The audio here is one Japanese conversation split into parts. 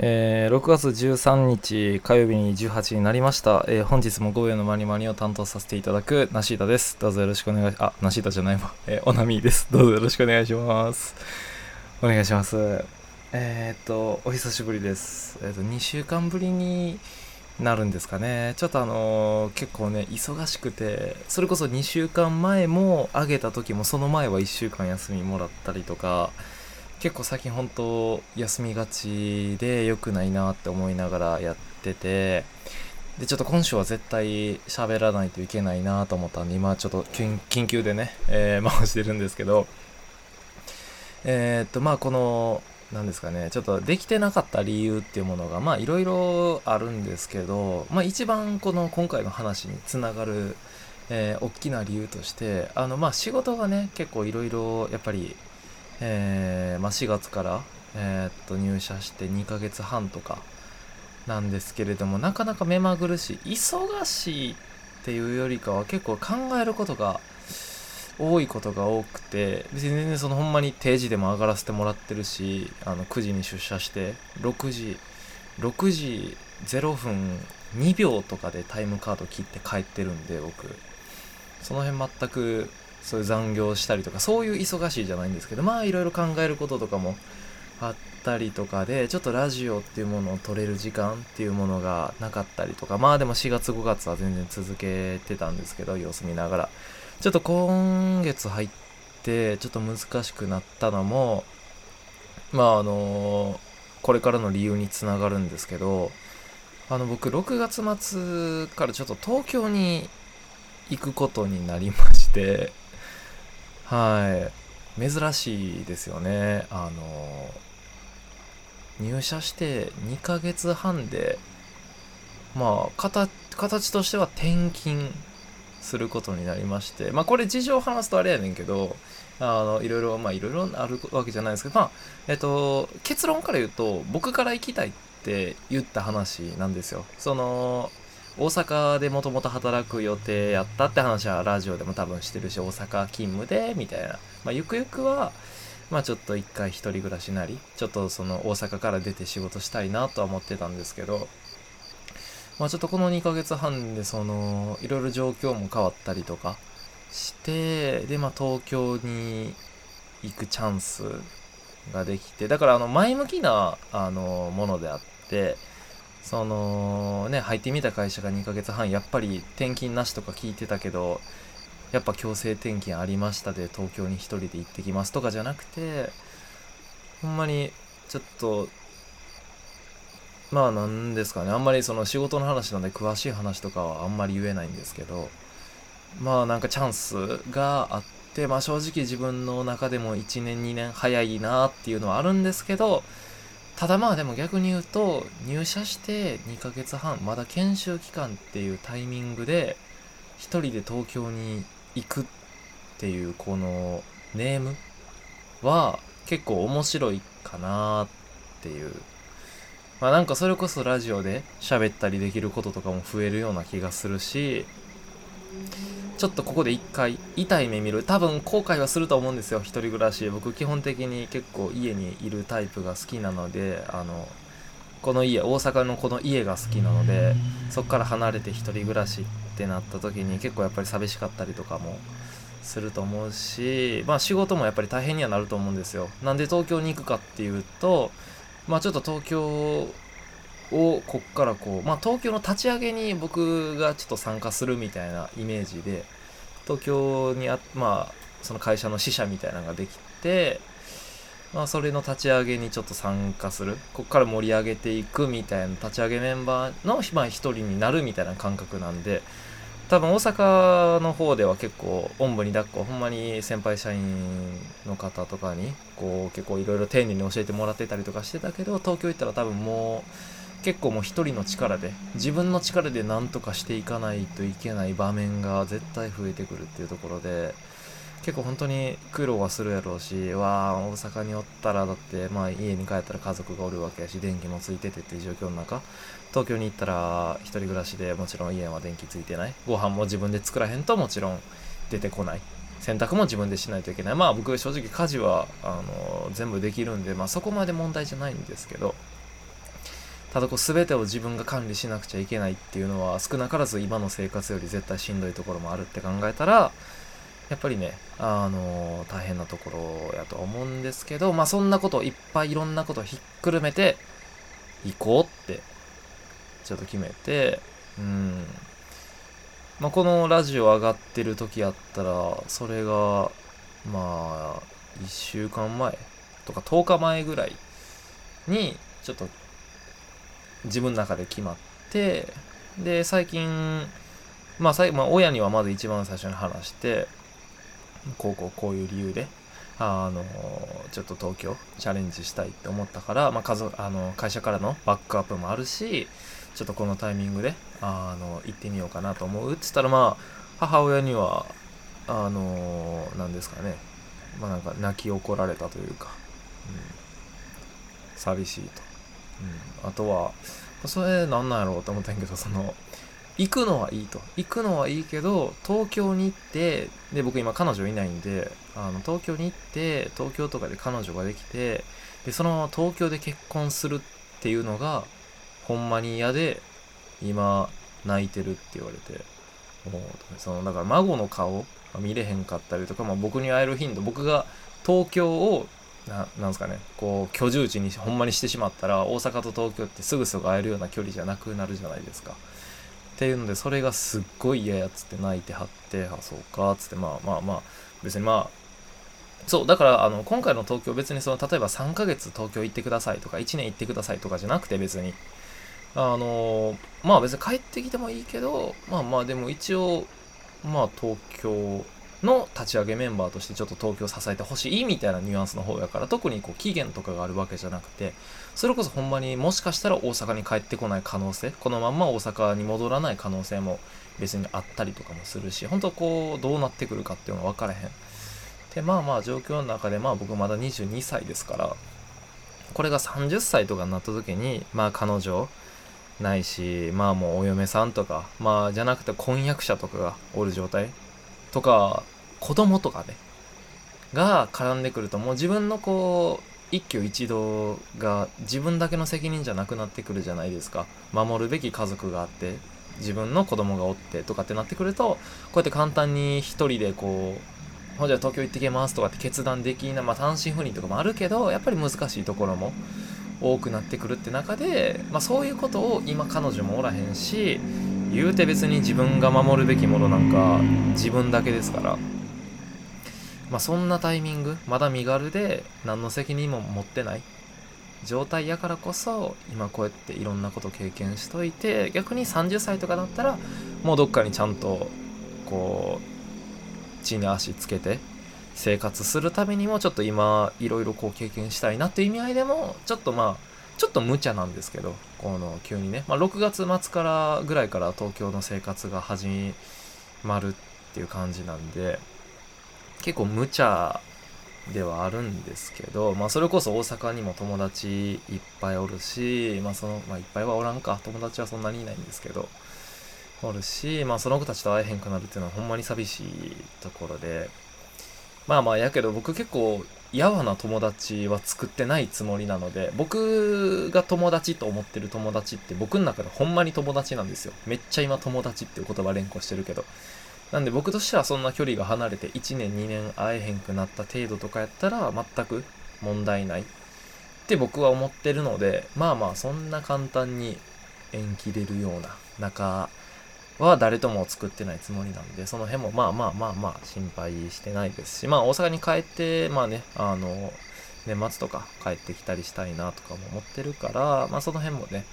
えー、6月13日火曜日に18になりました、えー本日も5秒のマニマニを担当させていただくナシータです。どうぞよろしくお願いあナシータじゃないわ、えー、オナミーです。どうぞよろしくお願いします。お願いします。えー、っとお久しぶりです。えーっと2週間ぶりになるんですかね。ちょっとあのー結構ね忙しくてそれこそ2週間前も上げた時もその前は1週間休みもらったりとか結構最近本当休みがちで良くないなって思いながらやっててでちょっと今週は絶対喋らないといけないなと思ったんで今ちょっと緊緊急でね、えー回してるんですけどえーっとまあこのなんですかねちょっとできてなかった理由っていうものがまあいろいろあるんですけどまあ一番この今回の話につながるえー大きな理由としてあのまあ仕事がね結構いろいろやっぱりえーまあ、4月から、えーっと入社して2ヶ月半とかなんですけれどもなかなか目まぐるしい忙しいっていうよりかは結構考えることが多いことが多くて別に全然そのほんまに定時でも上がらせてもらってるしあの9時に出社して6時6時0分2秒とかでタイムカード切って帰ってるんで僕。その辺全くそういう残業したりとかそういう忙しいじゃないんですけどまあいろいろ考えることとかもあったりとかでちょっとラジオっていうものを撮れる時間っていうものがなかったりとかまあでも4月5月は全然続けてたんですけど様子見ながら。ちょっと今月入ってちょっと難しくなったのもまああのこれからの理由につながるんですけどあの僕6月末からちょっと東京に行くことになりましてはい。珍しいですよね。あの入社して2ヶ月半でまあ形形としては転勤することになりましてまあこれ事情を話すとあれやねんけどあのいろいろまあいろいろあるわけじゃないですけどまあえっと結論から言うと僕から行きたいって言った話なんですよ。その大阪でもともと働く予定やったって話はラジオでも多分してるし大阪勤務でみたいな、まあ、ゆくゆくはまあちょっと一回一人暮らしなりちょっとその大阪から出て仕事したいなとは思ってたんですけどまあちょっとこの2ヶ月半でそのいろいろ状況も変わったりとかしてでまあ東京に行くチャンスができてだからあの前向きなあのものであってそのね入ってみた会社が2ヶ月半やっぱり転勤なしとか聞いてたけどやっぱ強制転勤ありましたで東京に一人で行ってきますとかじゃなくてほんまにちょっとまあなんですかねあんまりその仕事の話なんで詳しい話とかはあんまり言えないんですけどまあなんかチャンスがあってまあ正直自分の中でも1年2年早いなっていうのはあるんですけどただまあでも逆に言うと入社して2ヶ月半まだ研修期間っていうタイミングで一人で東京に行くっていうこのネームは結構面白いかなっていう。まあなんかそれこそラジオで喋ったりできることとかも増えるような気がするしちょっとここで一回痛い目見る。多分後悔はすると思うんですよ。一人暮らし僕基本的に結構家にいるタイプが好きなのであのこの家大阪のこの家が好きなのでそこから離れて一人暮らしってなった時に結構やっぱり寂しかったりとかもすると思うしまあ仕事もやっぱり大変にはなると思うんですよ。なんで東京に行くかっていうとまあちょっと東京をこっからこうまあ東京の立ち上げに僕がちょっと参加するみたいなイメージで東京にあまあその会社の支社みたいなのができてまあそれの立ち上げにちょっと参加する。こっから盛り上げていくみたいな立ち上げメンバーのまあ一人になるみたいな感覚なんで多分大阪の方では結構おんぶに抱っこほんまに先輩社員の方とかにこう結構いろいろ丁寧に教えてもらってたりとかしてたけど東京行ったら多分もう結構もう一人の力で自分の力で何とかしていかないといけない場面が絶対増えてくるっていうところで結構本当に苦労はするやろうしわあ大阪におったらだってまあ家に帰ったら家族がおるわけやし電気もついててっていう状況の中東京に行ったら一人暮らしでもちろん家は電気ついてない。ご飯も自分で作らへんともちろん出てこない。洗濯も自分でしないといけない。まあ僕正直家事はあの全部できるんでまあそこまで問題じゃないんですけどただこう全てを自分が管理しなくちゃいけないっていうのは少なからず今の生活より絶対しんどいところもあるって考えたらやっぱりね、あの大変なところやと思うんですけど、まあそんなこといっぱいいろんなことひっくるめて行こうってちょっと決めて、うん。まあこのラジオ上がってる時やったら、それが、まあ、1週間前とか10日前ぐらいにちょっと自分の中で決まってで最近まあ最、まあ、親にはまず一番最初に話してこうこうこういう理由であのちょっと東京チャレンジしたいって思ったから、まあ、家族あの会社からのバックアップもあるしちょっとこのタイミングであの行ってみようかなと思う。っつったらまあ母親にはあの何ですかね。まあなんか泣き怒られたというか、うん、寂しいと、うん、あとはそれなんなんやろうと思ったんやけどその行くのはいいと。行くのはいいけど東京に行ってで僕今彼女いないんであの東京に行って東京とかで彼女ができてでそのまま東京で結婚するっていうのがほんまに嫌で今泣いてるって言われてもうそのだから孫の顔見れへんかったりとか、まあ、僕に会える頻度僕が東京をななんすかねこう居住地にほんまにしてしまったら大阪と東京ってすぐすぐ会えるような距離じゃなくなるじゃないですか。っていうのでそれがすっごい嫌やっつって泣いてはってあそうかっつってまあまあまあ別にまあそうだからあの今回の東京別にその例えば3ヶ月東京行ってくださいとか1年行ってくださいとかじゃなくて別にあのまあ別に帰ってきてもいいけどまあまあでも一応まあ東京の立ち上げメンバーとしてちょっと東京を支えてほしいみたいなニュアンスの方やから特にこう期限とかがあるわけじゃなくてそれこそほんまにもしかしたら大阪に帰ってこない可能性このまんま大阪に戻らない可能性も別にあったりとかもするし本当こうどうなってくるかっていうのは分からへん。でまあまあ状況の中でまあ僕まだ22歳ですからこれが30歳とかになった時にまあ彼女ないしまあもうお嫁さんとかまあじゃなくて婚約者とかがおる状態。とか子供とかねが絡んでくるともう自分のこう一挙一動が自分だけの責任じゃなくなってくるじゃないですか。守るべき家族があって自分の子供がおってとかってなってくるとこうやって簡単に一人でこうほんじゃ東京行ってきますとかって決断できなまあ単身赴任とかもあるけどやっぱり難しいところも多くなってくるって中で、まあ、そういうことを今彼女もおらへんし言うて別に自分が守るべきものなんか自分だけですから。まあそんなタイミングまだ身軽で何の責任も持ってない状態やからこそ今こうやっていろんなこと経験しといて逆に30歳とかだったらもうどっかにちゃんとこう地に足つけて生活するためにもちょっと今いろいろこう経験したいなっていう意味合いでもちょっとまあちょっと無茶なんですけど、この急にね、まあ、6月末からぐらいから東京の生活が始まるっていう感じなんで、結構無茶ではあるんですけど、まあ、それこそ大阪にも友達いっぱいおるし、まあ、その、まあ、いっぱいはおらんか、友達はそんなにいないんですけど、おるし、まあ、その子たちと会えへんくなるっていうのはほんまに寂しいところで、まあまあ、やけど僕結構やわな友達は作ってないつもりなので、僕が友達と思ってる友達って僕の中でほんまに友達なんですよ。めっちゃ今友達っていう言葉連呼してるけど。なんで僕としてはそんな距離が離れて1年2年会えへんくなった程度とかやったら全く問題ないって僕は思ってるので、まあまあそんな簡単に縁切れるような仲は誰とも作ってないつもりなんで、その辺もまあまあまあまあ心配してないですし、まあ大阪に帰って、まあね、あの、年末とか帰ってきたりしたいなとかも思ってるから、まあその辺もね、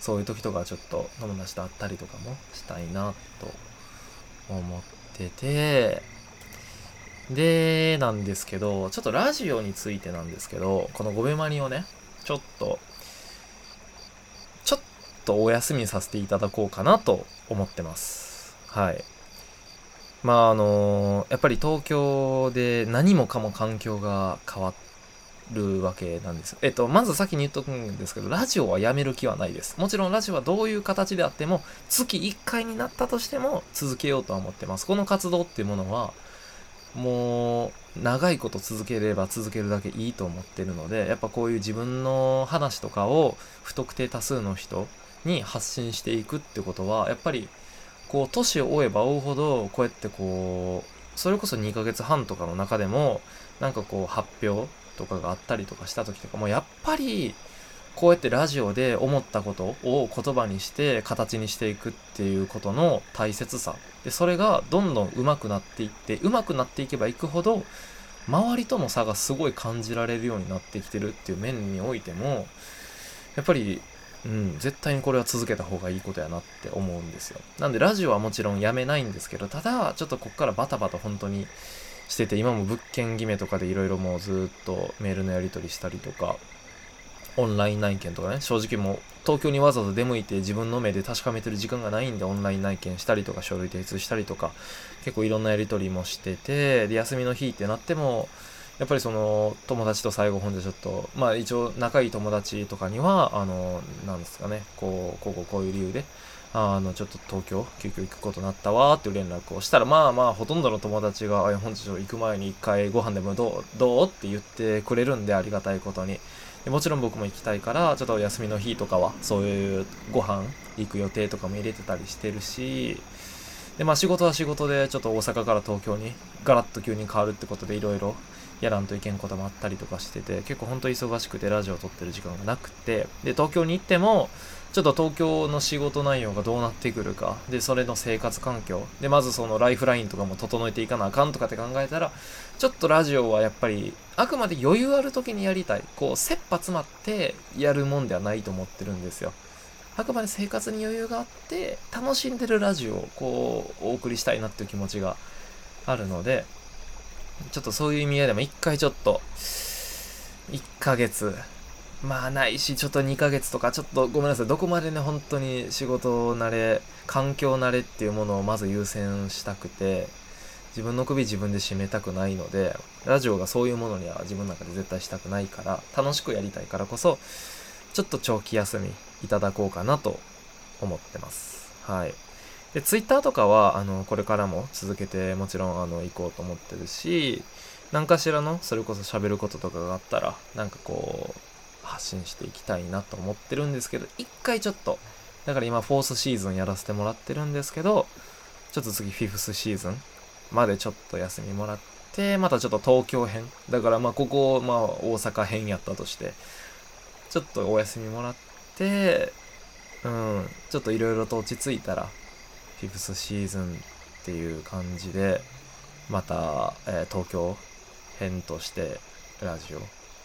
そういう時とかちょっと友達と会ったりとかもしたいなと思ってて、で、なんですけど、ちょっとラジオについてなんですけど、このゴベマニをね、ちょっととお休みさせていただこうかなと思ってます。はい。まああのやっぱり東京で何もかも環境が変わるわけなんです。えっと、まず先に言っとくんですけど、ラジオはやめる気はないです。もちろんラジオはどういう形であっても、月1回になったとしても続けようとは思ってます。この活動っていうものは、もう長いこと続ければ続けるだけいいと思ってるのでやっぱこういう自分の話とかを不特定多数の人に発信していくってことはやっぱりこう年を追えば追うほどこうやってこうそれこそ2ヶ月半とかの中でもなんかこう発表とかがあったりとかした時とかもやっぱりこうやってラジオで思ったことを言葉にして形にしていくっていうことの大切さ。でそれがどんどん上手くなっていって上手くなっていけばいくほど周りとの差がすごい感じられるようになってきてるっていう面においてもやっぱりうん。絶対にこれは続けた方がいいことやなって思うんですよ。なんでラジオはもちろんやめないんですけどただちょっとこっからバタバタ本当にしてて今も物件決めとかでいろいろもうずっとメールのやり取りしたりとかオンライン内見とかね、正直もう東京にわざわざ出向いて自分の目で確かめてる時間がないんでオンライン内見したりとか書類提出したりとか結構いろんなやり取りもしてて、で、休みの日ってなっても、やっぱりその友達と最後本でちょっと、まあ一応仲いい友達とかには、あの、なんですかね、こう、こうこうこういう理由で、あの、ちょっと東京、急遽行くことになったわーっていう連絡をしたら、まあまあ、ほとんどの友達が、あ、本日行く前に一回ご飯でもどう、どうって言ってくれるんでありがたいことに。でもちろん僕も行きたいからちょっと休みの日とかはそういうご飯行く予定とかも入れてたりしてるしでまあ仕事は仕事でちょっと大阪から東京にガラッと急に変わるってことでいろいろやらんといけんこともあったりとかしてて結構ほんと忙しくてラジオを撮ってる時間がなくてで東京に行ってもちょっと東京の仕事内容がどうなってくるかでそれの生活環境でまずそのライフラインとかも整えていかなあかんとかって考えたらちょっとラジオはやっぱりあくまで余裕ある時にやりたい。こう切羽詰まってやるもんではないと思ってるんですよ。あくまで生活に余裕があって楽しんでるラジオをこうお送りしたいなっていう気持ちがあるのでちょっとそういう意味合いでも一回ちょっと1ヶ月。まあないしちょっと2ヶ月とかちょっとごめんなさい。どこまでね本当に仕事慣れ環境慣れっていうものをまず優先したくて自分の首自分で締めたくないのでラジオがそういうものには自分の中で絶対したくないから楽しくやりたいからこそちょっと長期休みいただこうかなと思ってます。はい。でツイッターとかはあのこれからも続けてもちろんあの行こうと思ってるし何かしらのそれこそ喋ることとかがあったらなんかこう発信していきたいなと思ってるんですけど一回ちょっとだから今フォースシーズンやらせてもらってるんですけどちょっと次フィフスシーズンまでちょっと休みもらって、またちょっと東京編。だからまあここ、まあ大阪編やったとして、ちょっとお休みもらって、うん、ちょっといろいろと落ち着いたら、フィフスシーズンっていう感じで、また、えー、東京編としてラジオ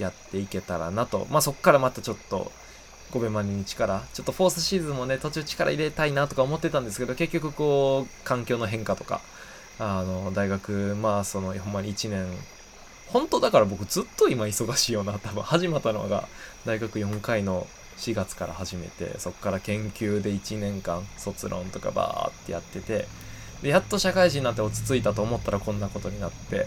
やっていけたらなと。まあそっからまたちょっと、5秒までに力、ちょっとフォースシーズンもね、途中力入れたいなとか思ってたんですけど、結局こう、環境の変化とか、あの大学まあそのほんまに1年本当だから僕ずっと今忙しいよな多分始まったのが大学4回の4月から始めてそっから研究で1年間卒論とかバーってやっててでやっと社会人になって落ち着いたと思ったらこんなことになって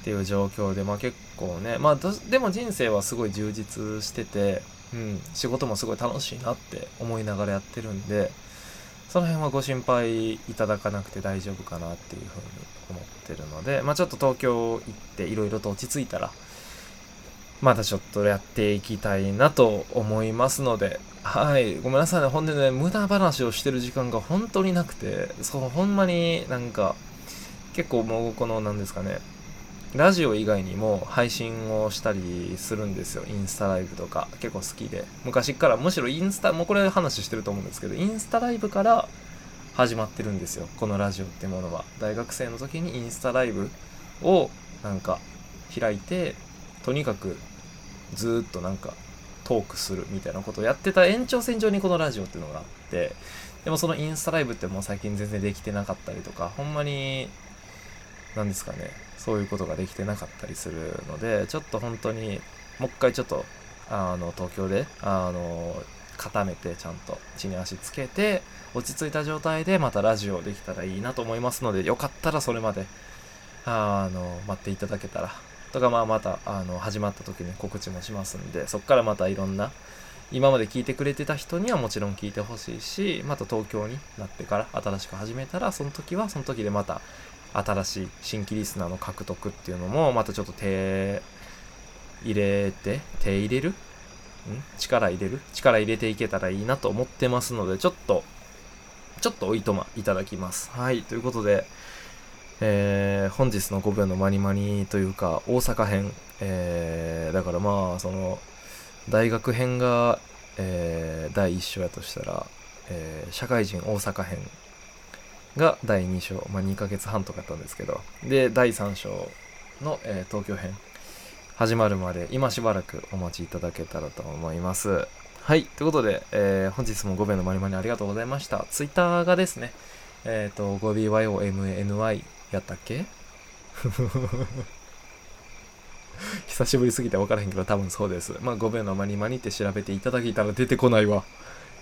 っていう状況でまあ結構ねまあでも人生はすごい充実してて、うん、仕事もすごい楽しいなって思いながらやってるんでその辺はご心配いただかなくて大丈夫かなっていうふうに思ってるので、まあちょっと東京行っていろいろと落ち着いたら、またちょっとやっていきたいなと思いますので、はい、ごめんなさいね。ほんでね、無駄話をしてる時間が本当になくて、そう、ほんまになんか、結構もうこの、なんですかね、ラジオ以外にも配信をしたりするんですよ。インスタライブとか結構好きで。昔からむしろインスタ、もうこれ話してると思うんですけど、インスタライブから始まってるんですよ。このラジオってものは。大学生の時にインスタライブをなんか開いて、とにかくずっとなんかトークするみたいなことをやってた延長線上にこのラジオっていうのがあって、でもそのインスタライブってもう最近全然できてなかったりとか、ほんまに、何ですかね、そういうことができてなかったりするのでちょっと本当にもう一回ちょっとあの東京であの固めてちゃんと地に足つけて落ち着いた状態でまたラジオできたらいいなと思いますのでよかったらそれまであの待っていただけたらとかまあまたあの始まった時に告知もしますんでそこからまたいろんな今まで聞いてくれてた人にはもちろん聞いてほしいしまた東京になってから新しく始めたらその時はその時でまた新しい新規リスナーの獲得っていうのもまたちょっと手入れて手入れる？ん？力入れる？力入れていけたらいいなと思ってますのでちょっとちょっとおいとまいただきます。はいということでえー、本日の5秒のマニマニというか大阪編、えー、だからまあその大学編が、えー、第1章やとしたら、えー、社会人大阪編が第2章、まあ、2ヶ月半とかやったんですけど、で、第3章の、えー、東京編、始まるまで今しばらくお待ちいただけたらと思います。はい。ということで、えー、本日も5秒のまりまりありがとうございました。ツイッターがですね、えっ、ー、と、5BYOMANY やったっけ？久しぶりすぎて分からへんけど多分そうです。まあ5秒のまにまにって調べていただけたら出てこないわ。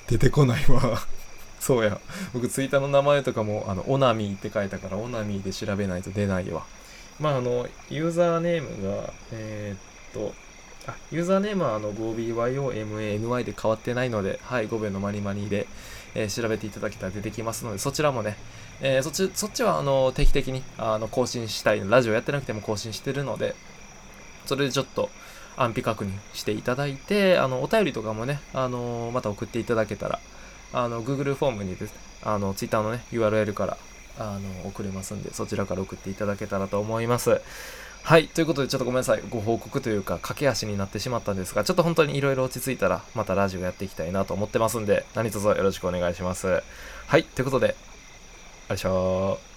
出てこないわ。そうや。僕、ツイッターの名前とかも、あの、オナミーって書いたから、オナミーで調べないと出ないわ。まあ、あの、ユーザーネームが、えー、っと、あ、ユーザーネームはあの 5BYOMANY で変わってないので、はい、5秒のマニマニで、えー、調べていただけたら出てきますので、そちらもね、えー、そっち、そっちはあの定期的にあの更新したい、ラジオやってなくても更新してるので、それでちょっと安否確認していただいて、あの、お便りとかもね、あのまた送っていただけたら、あの、Google フォームにですね、あの、Twitter のね、URL から、あの、送れますんで、そちらから送っていただけたらと思います。はい。ということで、ちょっとごめんなさい。ご報告というか、駆け足になってしまったんですが、ちょっと本当に色々落ち着いたら、またラジオやっていきたいなと思ってますんで、何卒よろしくお願いします。はい。ということで、ましょうございしょ。